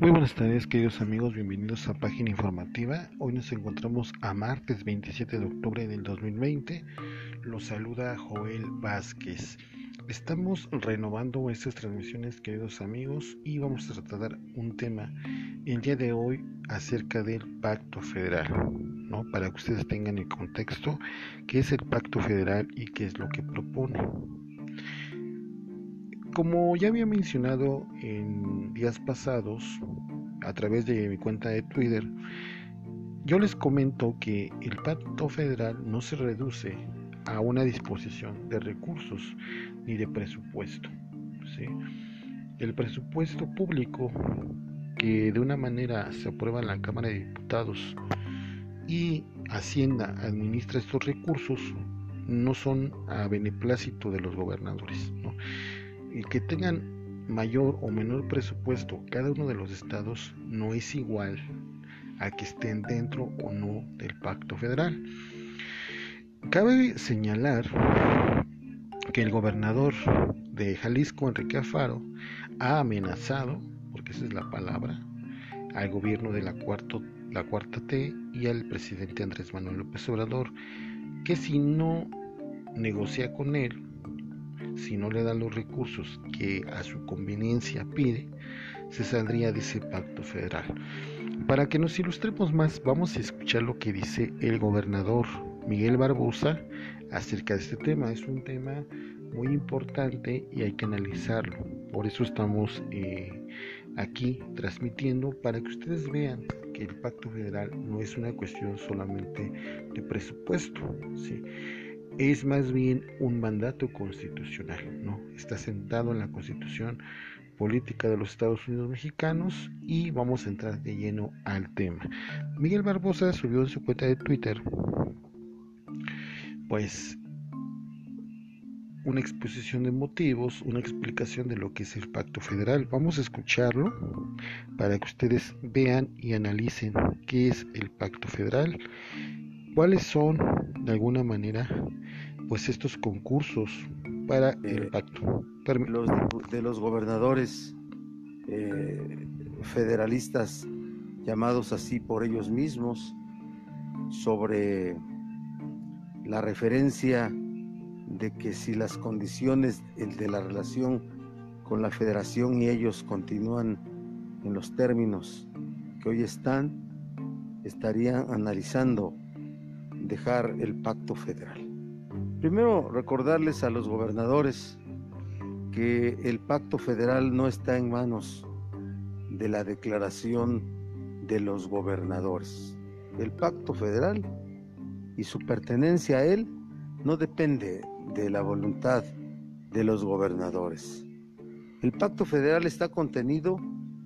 Muy buenas tardes queridos amigos, bienvenidos a Página Informativa. Hoy nos encontramos a martes 27 de octubre del 2020. Los saluda Joel Vázquez. Estamos renovando estas transmisiones queridos amigos y vamos a tratar un tema el día de hoy acerca del Pacto Federal, ¿no? Para que ustedes tengan el contexto, qué es el Pacto Federal y qué es lo que propone. Como ya había mencionado en días pasados a través de mi cuenta de Twitter, yo les comento que el pacto federal no se reduce a una disposición de recursos ni de presupuesto. El presupuesto público que de una manera se aprueba en la Cámara de Diputados y Hacienda administra estos recursos no son a beneplácito de los gobernadores. El que tengan mayor o menor presupuesto cada uno de los estados no es igual a que estén dentro o no del pacto federal. Cabe señalar que el gobernador de Jalisco, Enrique Afaro, ha amenazado, porque esa es la palabra, al gobierno de la, cuarto, la cuarta T y al presidente Andrés Manuel López Obrador, que si no negocia con él, si no le da los recursos que a su conveniencia pide, se saldría de ese pacto federal. Para que nos ilustremos más, vamos a escuchar lo que dice el gobernador Miguel Barbosa acerca de este tema. Es un tema muy importante y hay que analizarlo. Por eso estamos eh, aquí transmitiendo para que ustedes vean que el pacto federal no es una cuestión solamente de presupuesto. ¿sí? Es más bien un mandato constitucional, ¿no? Está sentado en la Constitución Política de los Estados Unidos Mexicanos y vamos a entrar de lleno al tema. Miguel Barbosa subió en su cuenta de Twitter, pues, una exposición de motivos, una explicación de lo que es el pacto federal. Vamos a escucharlo para que ustedes vean y analicen qué es el pacto federal, cuáles son, de alguna manera, pues estos concursos para el eh, pacto. Los de, los gobernadores eh, federalistas llamados así por ellos mismos sobre la referencia de que si las condiciones de la relación con la federación y ellos continúan en los términos que hoy están, estarían analizando dejar el pacto federal. Primero, recordarles a los gobernadores que el pacto federal no está en manos de la declaración de los gobernadores. El pacto federal y su pertenencia a él no depende de la voluntad de los gobernadores. El pacto federal está contenido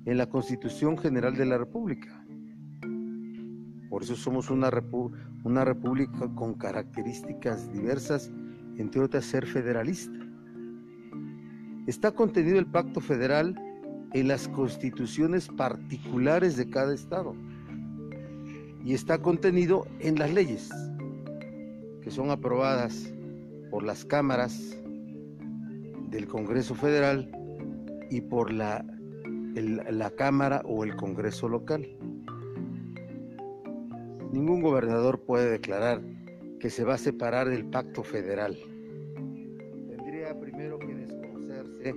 en la Constitución General de la República por eso somos una, república con características diversas, entre otras ser federalista. Está contenido el pacto federal en las constituciones particulares de cada estado y está contenido en las leyes que son aprobadas por las cámaras del Congreso Federal y por la Cámara o el Congreso local. Ningún gobernador puede declarar que se va a separar del pacto federal. Tendría primero que desconocerse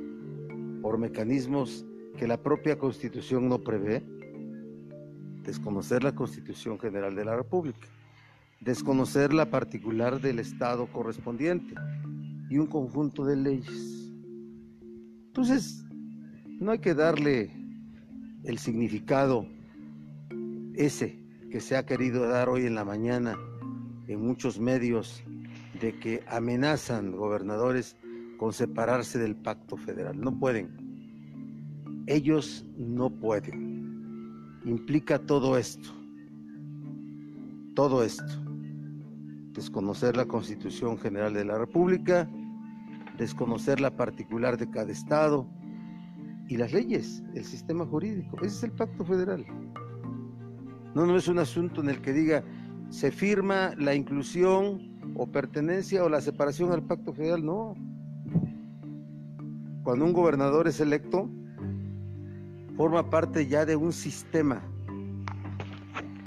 por mecanismos que la propia constitución no prevé, desconocer la constitución general de la República, desconocer la particular del Estado correspondiente y un conjunto de leyes. Entonces, no hay que darle el significado ese que se ha querido dar hoy en la mañana en muchos medios de que amenazan gobernadores con separarse del pacto federal. No pueden. Ellos no pueden. Implica todo esto. Todo esto. Desconocer la Constitución General de la República, desconocer la particular de cada estado y las leyes, el sistema jurídico. Ese es el pacto federal. No, no es un asunto en el que diga se firma la inclusión o pertenencia o la separación al pacto federal, no. Cuando un gobernador es electo, forma parte ya de un sistema,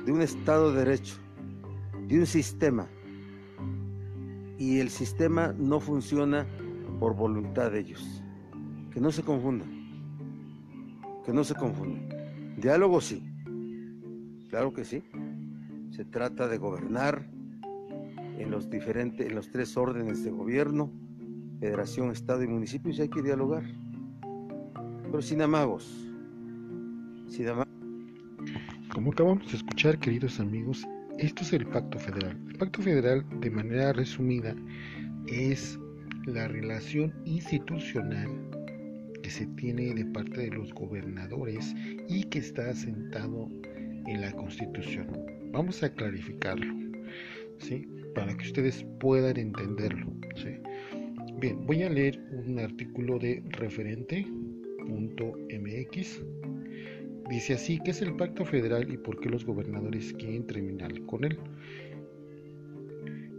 de un Estado de Derecho, de un sistema. Y el sistema no funciona por voluntad de ellos. Que no se confundan. Que no se confundan. Diálogo sí. Claro que sí. Se trata de gobernar en los diferentes, en los tres órdenes de gobierno, federación, estado y municipio, y hay que dialogar. Pero sin amagos. Sin amagos. Como acabamos de escuchar, queridos amigos, esto es el Pacto Federal. El Pacto Federal, de manera resumida, es la relación institucional que se tiene de parte de los gobernadores y que está asentado en la Constitución. Vamos a clarificarlo, ¿sí? Para que ustedes puedan entenderlo, ¿sí? Bien, voy a leer un artículo de referente.mx. Dice así, ¿qué es el pacto federal y por qué los gobernadores quieren terminar con él?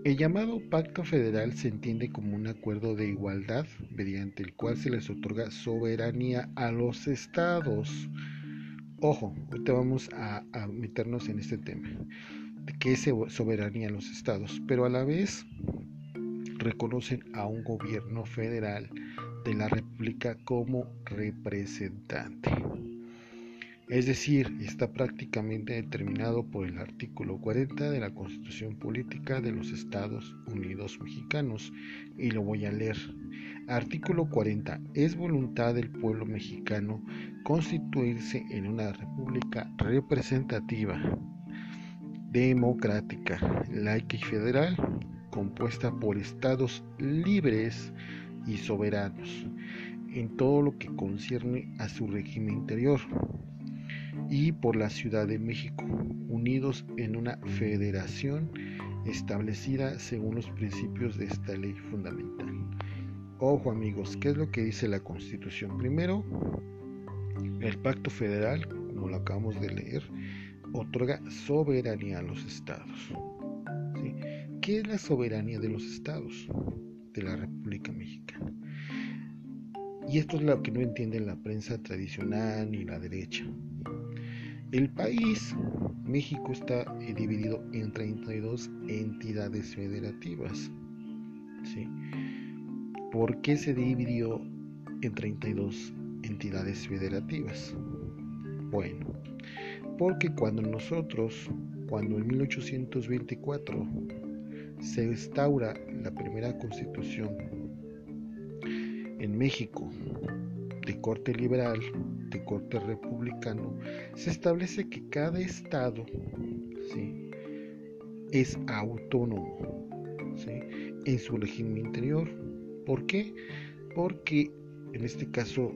El llamado Pacto Federal se entiende como un acuerdo de igualdad mediante el cual se les otorga soberanía a los estados. Ojo, ahorita vamos a, meternos en este tema, qué es soberanía a los estados, pero a la vez reconocen a un gobierno federal de la República como representante es decir, está prácticamente determinado por el artículo 40 de la Constitución Política de los Estados Unidos Mexicanos, y lo voy a leer. Artículo 40. Es voluntad del pueblo mexicano constituirse en una república representativa, democrática, laica y federal, compuesta por estados libres y soberanos en todo lo que concierne a su régimen interior y por la Ciudad de México, unidos en una federación establecida según los principios de esta ley fundamental. Ojo amigos, ¿qué es lo que dice la Constitución? Primero, el Pacto Federal, como lo acabamos de leer, otorga soberanía a los estados. ¿Qué es la soberanía de los estados de la República Mexicana? Y esto es lo que no entiende la prensa tradicional ni la derecha. El país, México, está dividido en 32 entidades federativas. ¿sí? ¿Por qué se dividió en 32 entidades federativas? Bueno, porque cuando nosotros, cuando en 1824 se instaura la primera constitución en México de corte liberal, de corte republicano, se establece que cada estado es autónomo en su régimen interior. ¿Por qué? Porque en este caso,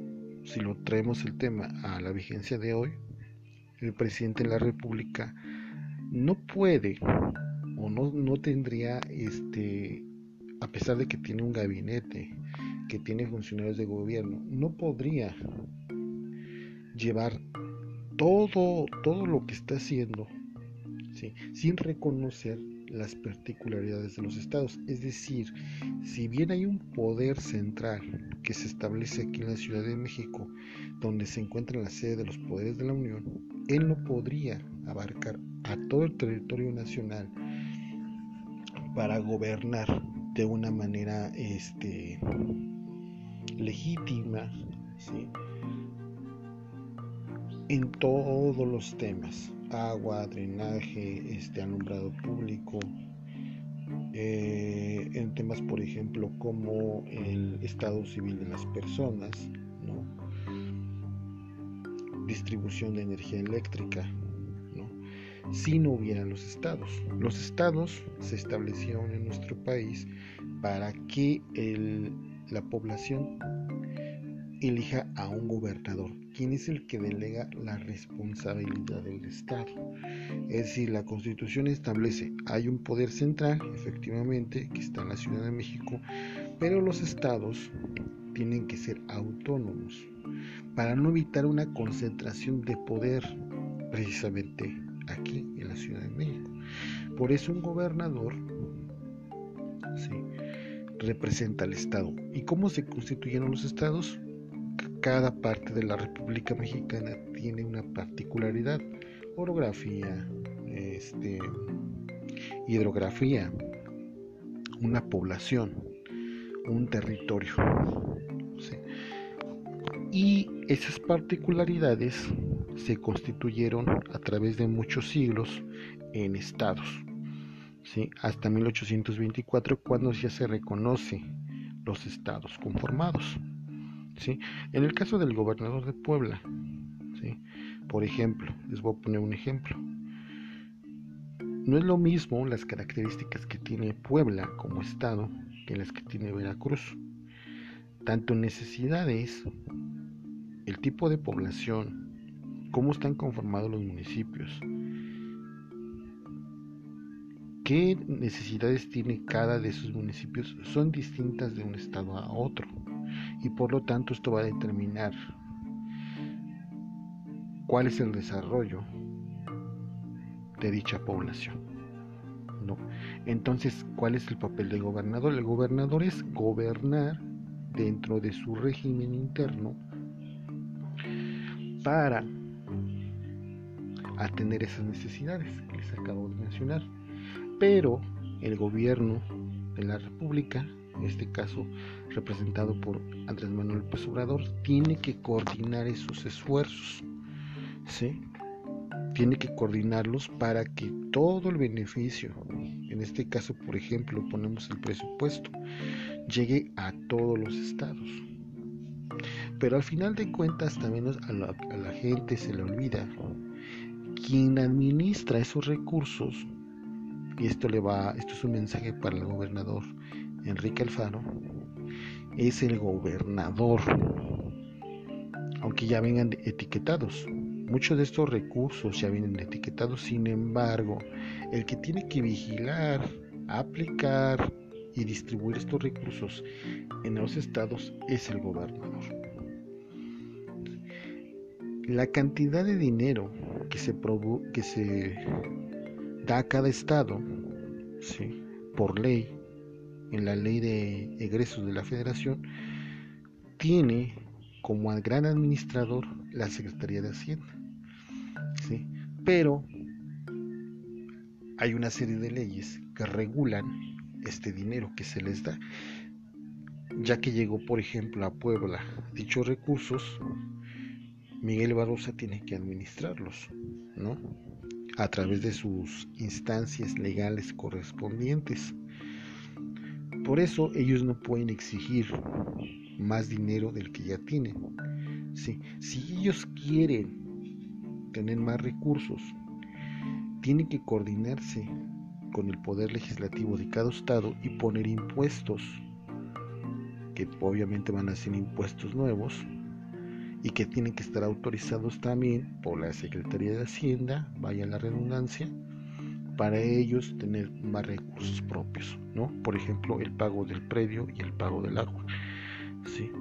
si lo traemos el tema a la vigencia de hoy, el presidente de la República no puede o no, no tendría este a pesar de que tiene un gabinete, que tiene funcionarios de gobierno, no podría llevar todo, todo lo que está haciendo sin reconocer las particularidades de los estados. Es decir, si bien hay un poder central que se establece aquí en la Ciudad de México, donde se encuentra la sede de los poderes de la Unión, él no podría abarcar a todo el territorio nacional para gobernar de una manera este, legítima en todos los temas agua drenaje este alumbrado público eh, en temas por ejemplo como el estado civil de las personas distribución de energía eléctrica si no hubieran los estados. Los estados se establecieron en nuestro país para que la población elija a un gobernador, quien es el que delega la responsabilidad del Estado. Es decir, la Constitución establece, hay un poder central, efectivamente, que está en la Ciudad de México, pero los estados tienen que ser autónomos para no evitar una concentración de poder precisamente aquí en la Ciudad de México. Por eso un gobernador representa al Estado. ¿Y cómo se constituyeron los estados? Cada parte de la República Mexicana tiene una particularidad, orografía, este, hidrografía, una población, un territorio. Y esas particularidades se constituyeron a través de muchos siglos en estados, hasta 1824 cuando ya se reconoce los estados conformados. En el caso del gobernador de Puebla, ¿sí? por ejemplo, les voy a poner un ejemplo. No es lo mismo las características que tiene Puebla como estado que las que tiene Veracruz. Tanto necesidades, el tipo de población, cómo están conformados los municipios, qué necesidades tiene cada de esos municipios son distintas de un estado a otro y por lo tanto esto va a determinar cuál es el desarrollo de dicha población. No. Entonces, ¿cuál es el papel del gobernador? El gobernador es gobernar dentro de su régimen interno para atender esas necesidades que les acabo de mencionar. Pero el gobierno de la República, en este caso representado por Andrés Manuel López Obrador, tiene que coordinar esos esfuerzos. ¿sí? Tiene que coordinarlos para que todo el beneficio, en este caso, por ejemplo, ponemos el presupuesto, llegue a todos los estados. Pero al final de cuentas también a la, a la gente se le olvida quien administra esos recursos y esto le va esto es un mensaje para el gobernador Enrique Alfaro es el gobernador aunque ya vengan etiquetados muchos de estos recursos ya vienen etiquetados sin embargo el que tiene que vigilar aplicar y distribuir estos recursos en los estados es el gobernador la cantidad de dinero que se, que se da a cada estado ¿sí? por ley en la ley de egresos de la federación tiene como gran administrador la Secretaría de Hacienda ¿sí? pero hay una serie de leyes que regulan este dinero que se les da ya que llegó por ejemplo a Puebla dichos recursos Miguel Barrosa tiene que administrarlos, ¿no? A través de sus instancias legales correspondientes. Por eso ellos no pueden exigir más dinero del que ya tienen. Si ellos quieren tener más recursos, tienen que coordinarse con el poder legislativo de cada estado y poner impuestos, que obviamente van a ser impuestos nuevos, y que tienen que estar autorizados también por la Secretaría de Hacienda, vaya la redundancia, para ellos tener más recursos propios, ¿no? Por ejemplo, el pago del predio y el pago del agua. ¿sí?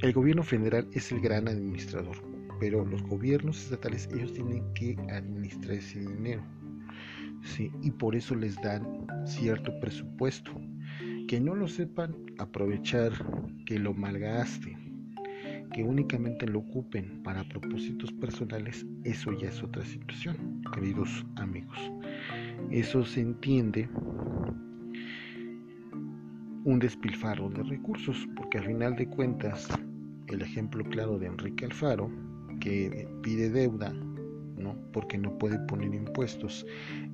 El gobierno federal es el gran administrador, pero los gobiernos estatales ellos tienen que administrar ese dinero. ¿sí? Y por eso les dan cierto presupuesto. Que no lo sepan aprovechar, que lo malgasten, que únicamente lo ocupen para propósitos personales, eso ya es otra situación, queridos amigos. Eso se entiende un despilfarro de recursos, porque al final de cuentas, el ejemplo claro de Enrique Alfaro, que pide deuda, ¿no? porque no puede poner impuestos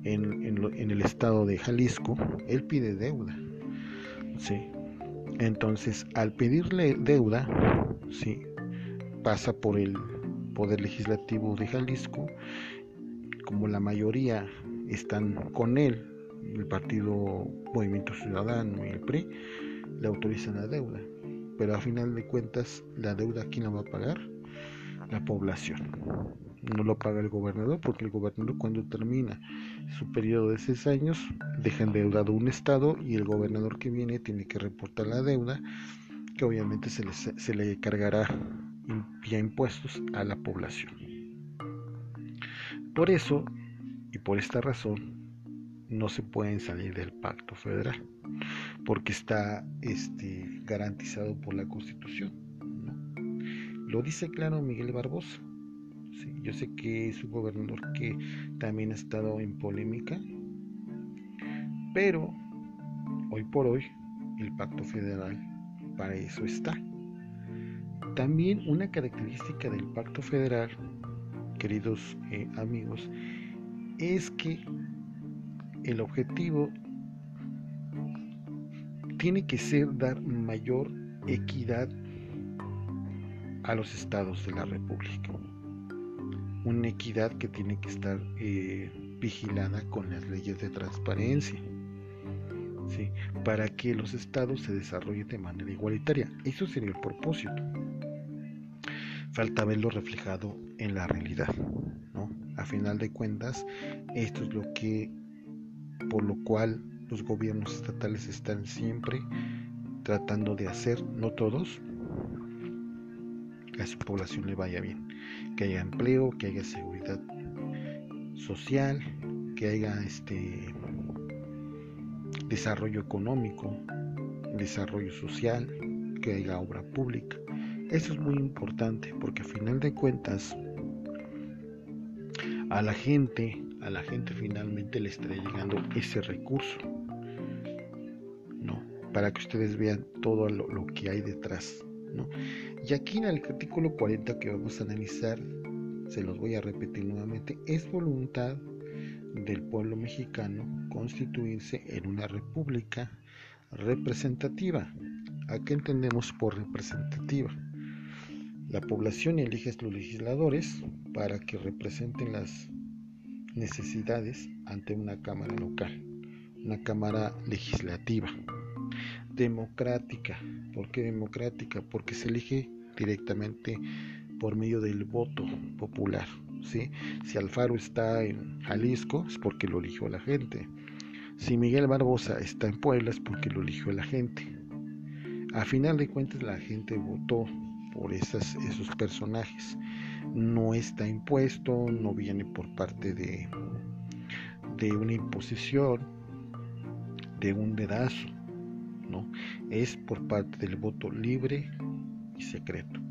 en, el estado de Jalisco, él pide deuda. ¿sí? Entonces, al pedirle deuda, sí, pasa por el Poder Legislativo de Jalisco, como la mayoría están con él, el Partido Movimiento Ciudadano y el PRI, le autorizan la deuda. Pero a final de cuentas, la deuda, ¿quién la va a pagar? La población. No lo paga el gobernador, porque el gobernador cuando termina su periodo de seis años, deja endeudado un estado y el gobernador que viene tiene que reportar la deuda, que obviamente se le, se le cargará impuestos a la población. Por eso y por esta razón no se pueden salir del pacto federal, porque está este, garantizado por la Constitución. Lo dice claro Miguel Barbosa. yo sé que es un gobernador que también ha estado en polémica, pero hoy por hoy el pacto federal para eso está. También una característica del pacto federal, queridos eh, amigos, es que el objetivo tiene que ser dar mayor equidad a los estados de la República. Una equidad que tiene que estar eh, vigilada con las leyes de transparencia. ¿Sí? para que los estados se desarrollen de manera igualitaria. Eso sería el propósito. Falta verlo reflejado en la realidad. ¿no? A final de cuentas, esto es lo que, por lo cual los gobiernos estatales están siempre tratando de hacer, no todos, que a su población le vaya bien, que haya empleo, que haya seguridad social, que haya este desarrollo económico, desarrollo social, que haya obra pública. Eso es muy importante porque a final de cuentas a la gente, a la gente finalmente le estará llegando ese recurso. ¿No? Para que ustedes vean todo lo, lo que hay detrás. ¿no? Y aquí en el artículo 40 que vamos a analizar, se los voy a repetir nuevamente, es voluntad del pueblo mexicano constituirse en una república representativa. ¿A qué entendemos por representativa? La población elige a los legisladores para que representen las necesidades ante una cámara local, una cámara legislativa. Democrática. ¿Por qué democrática? Porque se elige directamente por medio del voto popular. Si Alfaro está en Jalisco es porque lo eligió la gente. Si Miguel Barbosa está en Puebla es porque lo eligió la gente. A final de cuentas la gente votó por esos personajes. No está impuesto, no viene por parte de, de una imposición, de un dedazo, ¿no? Es por parte del voto libre y secreto.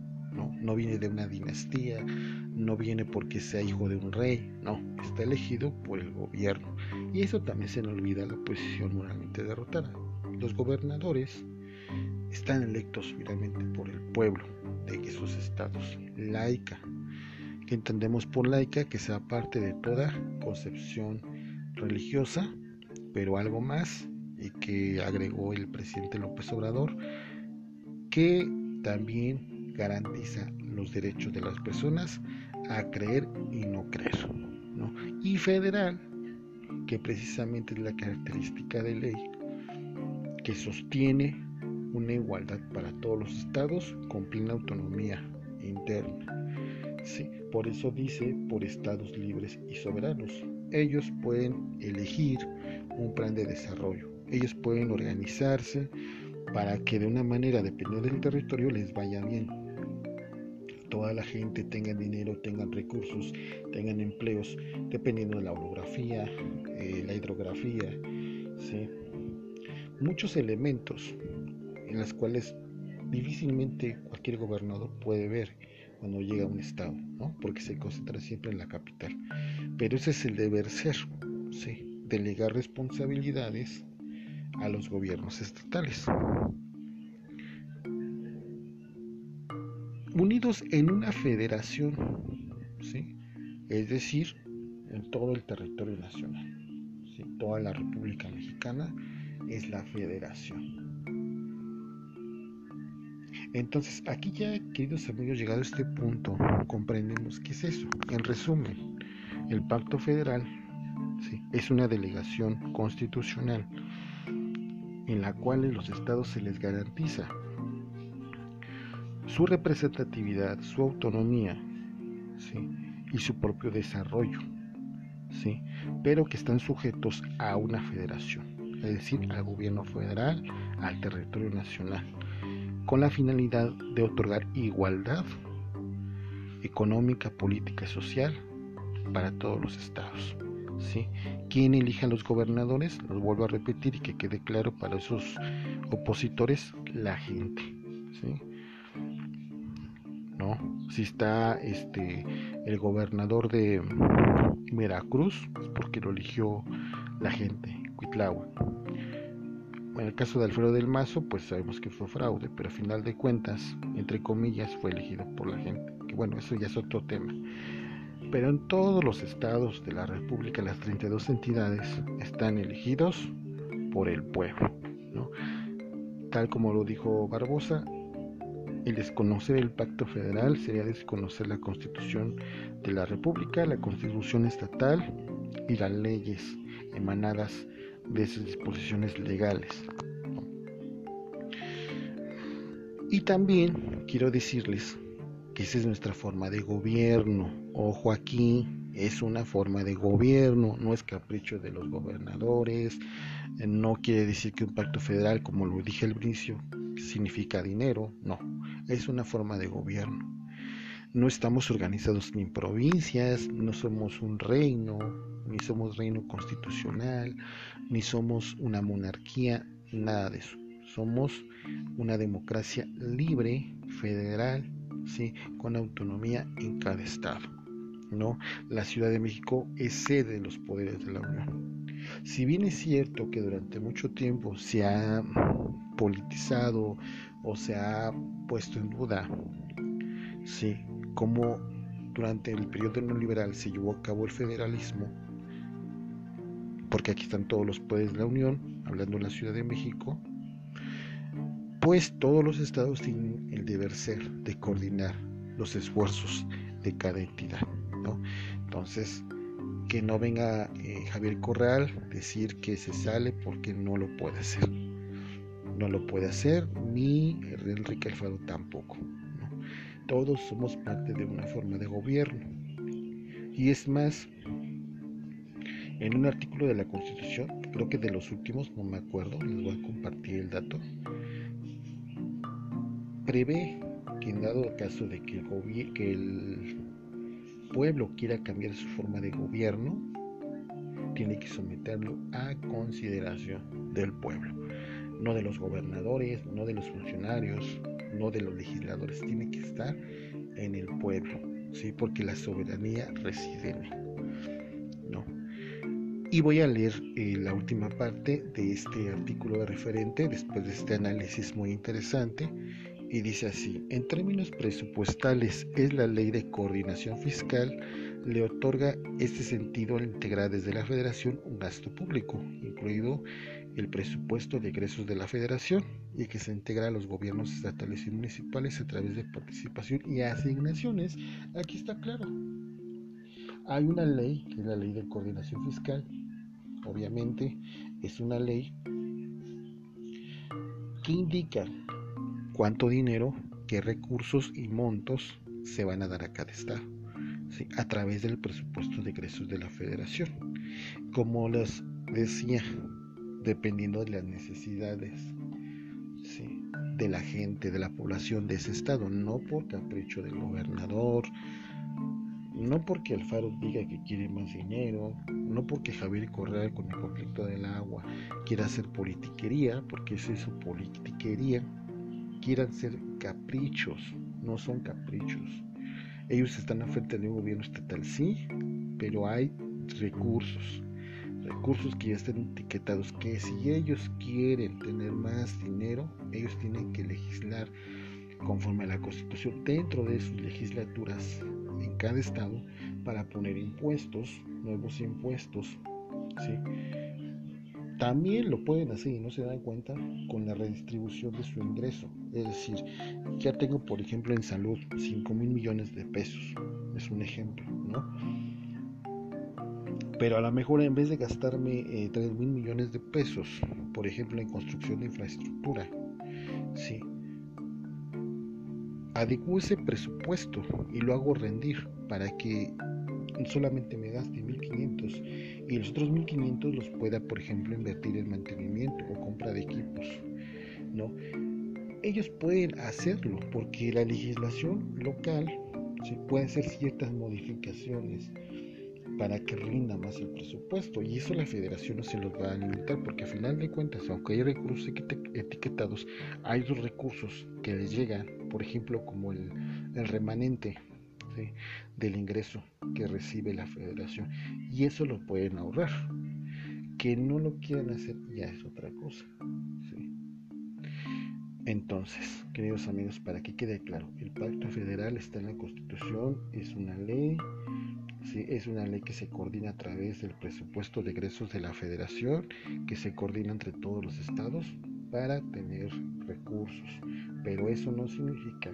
¿No? viene de una dinastía, no viene porque sea hijo de un rey, no, está elegido por el gobierno. Y eso también se nos olvida la oposición moralmente derrotada. Los gobernadores están electos finalmente por el pueblo de esos estados, laica, que entendemos por laica que sea parte de toda concepción religiosa, pero algo más, y que agregó el presidente López Obrador, que también garantiza los derechos de las personas a creer y no creer. ¿no? Y federal, que precisamente es la característica de ley que sostiene una igualdad para todos los estados con plena autonomía interna. Sí, por eso dice por estados libres y soberanos. Ellos pueden elegir un plan de desarrollo. Ellos pueden organizarse para que de una manera, dependiendo del territorio, les vaya bien toda la gente tenga dinero, tengan recursos, tengan empleos, dependiendo de la orografía, eh, la hidrografía, muchos elementos en los cuales difícilmente cualquier gobernador puede ver cuando llega a un estado, porque se concentra siempre en la capital. Pero ese es el deber ser, delegar responsabilidades a los gobiernos estatales. Unidos en una federación, ¿sí? es decir, en todo el territorio nacional. Toda la República Mexicana es la federación. Entonces, aquí ya, queridos amigos, llegado a este punto, comprendemos qué es eso. En resumen, el pacto federal es una delegación constitucional en la cual los estados se les garantiza su representatividad, su autonomía y su propio desarrollo, ¿sí? pero que están sujetos a una federación, es decir, al gobierno federal, al territorio nacional, con la finalidad de otorgar igualdad económica, política y social para todos los estados. ¿sí? ¿Quién elija a los gobernadores? Los vuelvo a repetir y que quede claro para esos opositores, la gente. ¿sí? Si está este el gobernador de Veracruz, porque lo eligió la gente, Cuitláhuac. En el caso de Alfredo del Mazo, pues sabemos que fue fraude, pero a final de cuentas, entre comillas, fue elegido por la gente. Que bueno, eso ya es otro tema. Pero en todos los estados de la República, las 32 entidades están elegidos por el pueblo. ¿no? Tal como lo dijo Barbosa, el desconocer el pacto federal sería desconocer la constitución de la República, la constitución estatal y las leyes emanadas de esas disposiciones legales. Y también quiero decirles que esa es nuestra forma de gobierno. Ojo aquí, es una forma de gobierno, no es capricho de los gobernadores, no quiere decir que un pacto federal, como lo dije al principio, significa dinero, no, es una forma de gobierno. No estamos organizados ni en provincias, no somos un reino, ni somos reino constitucional, ni somos una monarquía, nada de eso. Somos una democracia libre, federal, ¿sí? con autonomía en cada estado. ¿no? La Ciudad de México es sede de los poderes de la Unión. Si bien es cierto que durante mucho tiempo se ha politizado o se ha puesto en duda sí, cómo durante el periodo neoliberal se llevó a cabo el federalismo, porque aquí están todos los poderes de la Unión, hablando en la Ciudad de México, pues todos los estados tienen el deber ser de coordinar los esfuerzos de cada entidad. ¿no? Entonces, que no venga eh, Javier Corral decir que se sale porque no lo puede hacer. No lo puede hacer, ni Enrique Alfaro tampoco. Todos somos parte de una forma de gobierno. Y es más, en un artículo de la Constitución, creo que de los últimos, no me acuerdo, les voy a compartir el dato, prevé que en dado caso de que el, que el pueblo quiera cambiar su forma de gobierno, tiene que someterlo a consideración del pueblo, no de los gobernadores, no de los funcionarios, no de los legisladores, tiene que estar en el pueblo, ¿sí? porque la soberanía reside en él. ¿no? Y voy a leer eh, la última parte de este artículo de referente, después de este análisis muy interesante, y dice así, en términos presupuestales es la ley de coordinación fiscal le otorga este sentido al integrar desde la federación un gasto público, incluido el presupuesto de egresos de la federación y que se integra a los gobiernos estatales y municipales a través de participación y asignaciones. Aquí está claro. Hay una ley, que es la ley de coordinación fiscal, obviamente es una ley que indica cuánto dinero, qué recursos y montos se van a dar a cada estado a través del presupuesto de egresos de la federación. Como les decía, dependiendo de las necesidades de la gente, de la población de ese estado, no por capricho del gobernador, no porque Alfaro diga que quiere más dinero, no porque Javier Correa con el conflicto del agua quiera hacer politiquería, porque es eso, politiquería, quieran ser caprichos, no son caprichos. Ellos están a frente de un gobierno estatal, sí, pero hay recursos, recursos que ya están etiquetados, que si ellos quieren tener más dinero, ellos tienen que legislar conforme a la Constitución dentro de sus legislaturas en cada estado para poner impuestos, nuevos impuestos. También lo pueden hacer y no se dan cuenta con la redistribución de su ingreso. Es decir, ya tengo, por ejemplo, en salud 5 mil millones de pesos. Es un ejemplo, ¿no? Pero a lo mejor en vez de gastarme 3 eh, mil millones de pesos, por ejemplo, en construcción de infraestructura, sí, adecuo ese presupuesto y lo hago rendir para que solamente me gaste 1500 y los otros 1500 los pueda, por ejemplo, invertir en mantenimiento o compra de equipos, ¿no? Ellos pueden hacerlo porque la legislación local se puede hacer ciertas modificaciones para que rinda más el presupuesto y eso la federación no se los va a limitar porque al final de cuentas aunque hay recursos etiquetados hay dos recursos que les llegan por ejemplo como el, remanente del ingreso que recibe la federación y eso lo pueden ahorrar. Que no lo quieran hacer ya es otra cosa entonces queridos amigos para que quede claro el pacto federal está en la constitución es una ley es una ley que se coordina a través del presupuesto de egresos de la federación, que se coordina entre todos los estados para tener recursos. Pero eso no significa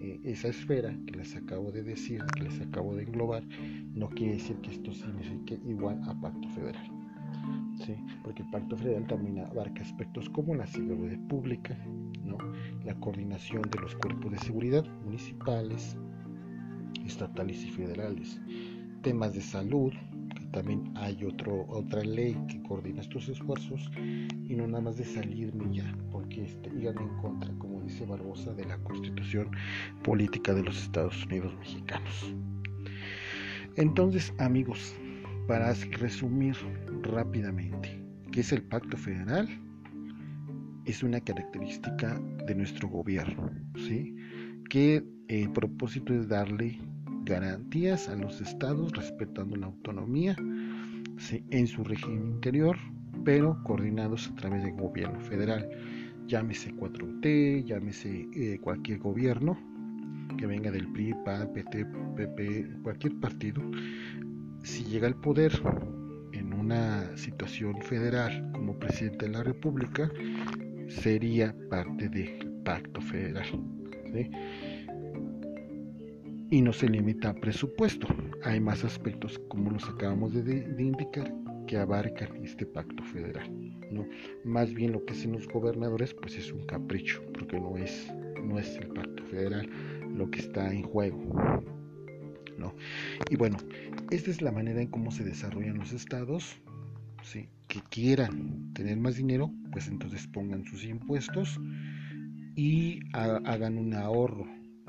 eh, esa esfera que les acabo de decir, que les acabo de englobar, no quiere decir que esto signifique igual a pacto federal. ¿sí? Porque el pacto federal también abarca aspectos como la seguridad pública, ¿no? la coordinación de los cuerpos de seguridad municipales, estatales y federales. Temas de salud, que también hay otro, otra ley que coordina estos esfuerzos, y no nada más de salirme ya, porque este, iban en contra, como dice Barbosa, de la constitución política de los Estados Unidos mexicanos. Entonces, amigos, para resumir rápidamente, ¿qué es el pacto federal? Es una característica de nuestro gobierno, ¿sí? que el propósito es darle garantías a los estados respetando la autonomía en su régimen interior, pero coordinados a través del gobierno federal. Llámese 4T, llámese eh, cualquier gobierno que venga del PRI, PAN, PT, PP, cualquier partido, si llega al poder en una situación federal como presidente de la República, sería parte del pacto federal y no se limita a presupuesto. Hay más aspectos, como los acabamos de, indicar, que abarcan este pacto federal. ¿no? Más bien lo que hacen los gobernadores, pues es un capricho, porque no es, no es el pacto federal lo que está en juego. ¿no? Y bueno, esta es la manera en cómo se desarrollan los estados. ¿sí? Que quieran tener más dinero, pues entonces pongan sus impuestos y hagan un ahorro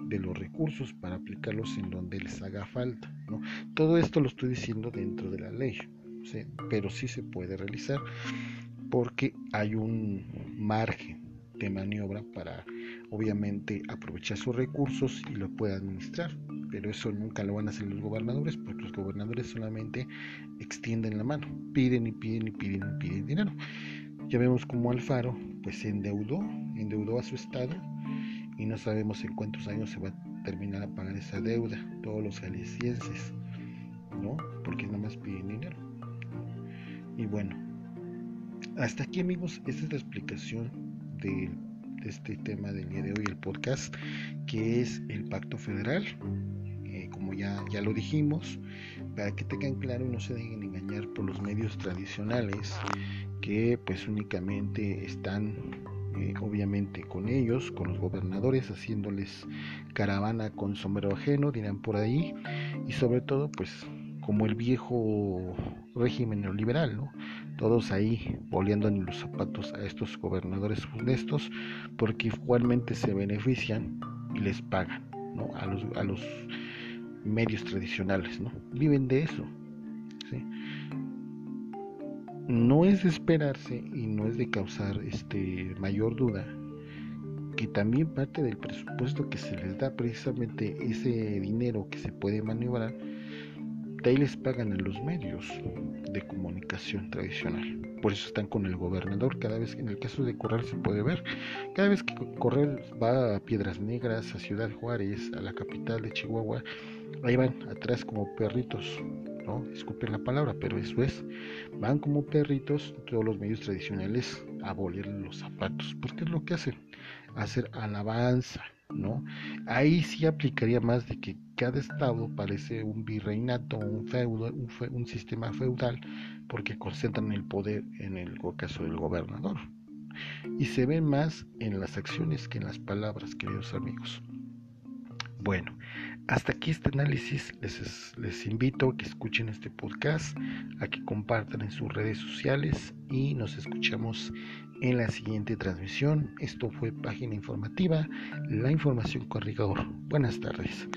de los recursos para aplicarlos en donde les haga falta. ¿no? Todo esto lo estoy diciendo dentro de la ley, pero sí se puede realizar porque hay un margen de maniobra para obviamente aprovechar sus recursos y lo pueda administrar. Pero eso nunca lo van a hacer los gobernadores porque los gobernadores solamente extienden la mano, piden y piden y piden y piden dinero. Ya vemos como Alfaro pues se endeudó, endeudó a su estado y no sabemos en cuántos años se va a terminar a pagar esa deuda, todos los jaliscienses, ¿no? Porque nada más piden dinero. Y bueno, hasta aquí amigos, esta es la explicación de, este tema del día de hoy, el podcast, que es el pacto federal. Eh, como ya, ya lo dijimos, para que tengan claro y no se dejen engañar por los medios tradicionales que pues únicamente están eh, obviamente con ellos, con los gobernadores, haciéndoles caravana con sombrero ajeno, dirán por ahí, y sobre todo, pues como el viejo régimen neoliberal, ¿no? Todos ahí boleando en los zapatos a estos gobernadores honestos, porque igualmente se benefician y les pagan, ¿no? A los, a los medios tradicionales, ¿no? Viven de eso, ¿sí? No es de esperarse y no es de causar este mayor duda que también parte del presupuesto que se les da precisamente ese dinero que se puede maniobrar de ahí les pagan a los medios de comunicación tradicional. Por eso están con el gobernador cada vez en el caso de Correr se puede ver cada vez que Correr va a Piedras Negras a Ciudad Juárez a la capital de Chihuahua ahí van atrás como perritos ¿no? Disculpen la palabra, pero eso es. Van como perritos todos los medios tradicionales a bolearle los zapatos, porque es lo que hacen, hacer alabanza, ¿no? Ahí sí aplicaría más de que cada estado parece un virreinato, un feudo, un, un sistema feudal, porque concentran el poder en el caso del gobernador. Y se ve más en las acciones que en las palabras, queridos amigos. Bueno, hasta aquí este análisis. Les, invito a que escuchen este podcast, a que compartan en sus redes sociales y nos escuchamos en la siguiente transmisión. Esto fue Página Informativa, la información con. Buenas tardes.